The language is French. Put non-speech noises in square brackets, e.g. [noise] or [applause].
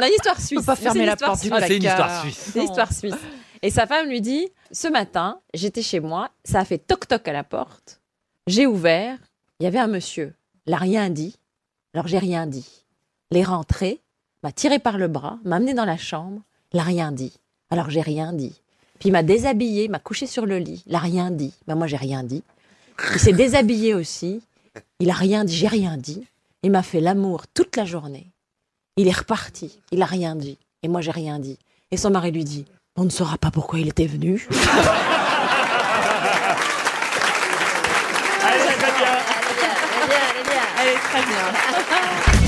Non, une histoire suisse. pas fermer c'est une la histoire porte du. Ah, c'est une histoire suisse. C'est une histoire suisse. Et sa femme lui dit Ce matin, j'étais chez moi, ça a fait toc-toc à la porte. J'ai ouvert, il y avait un monsieur. Il n'a rien dit. Alors j'ai rien dit. Il est rentré, m'a tiré par le bras, m'a amené dans la chambre. Il n'a rien dit. Alors j'ai rien dit. Puis il m'a déshabillé, m'a couché sur le lit. Il n'a rien dit. Ben, moi, j'ai rien dit. Il s'est déshabillé aussi. Il a rien dit, j'ai rien dit. Il m'a fait l'amour toute la journée. Il est reparti. Il a rien dit. Et moi, j'ai rien dit. Et son mari lui dit On ne saura pas pourquoi il était venu. [laughs] Allez, très bien. Elle est très bien. [laughs]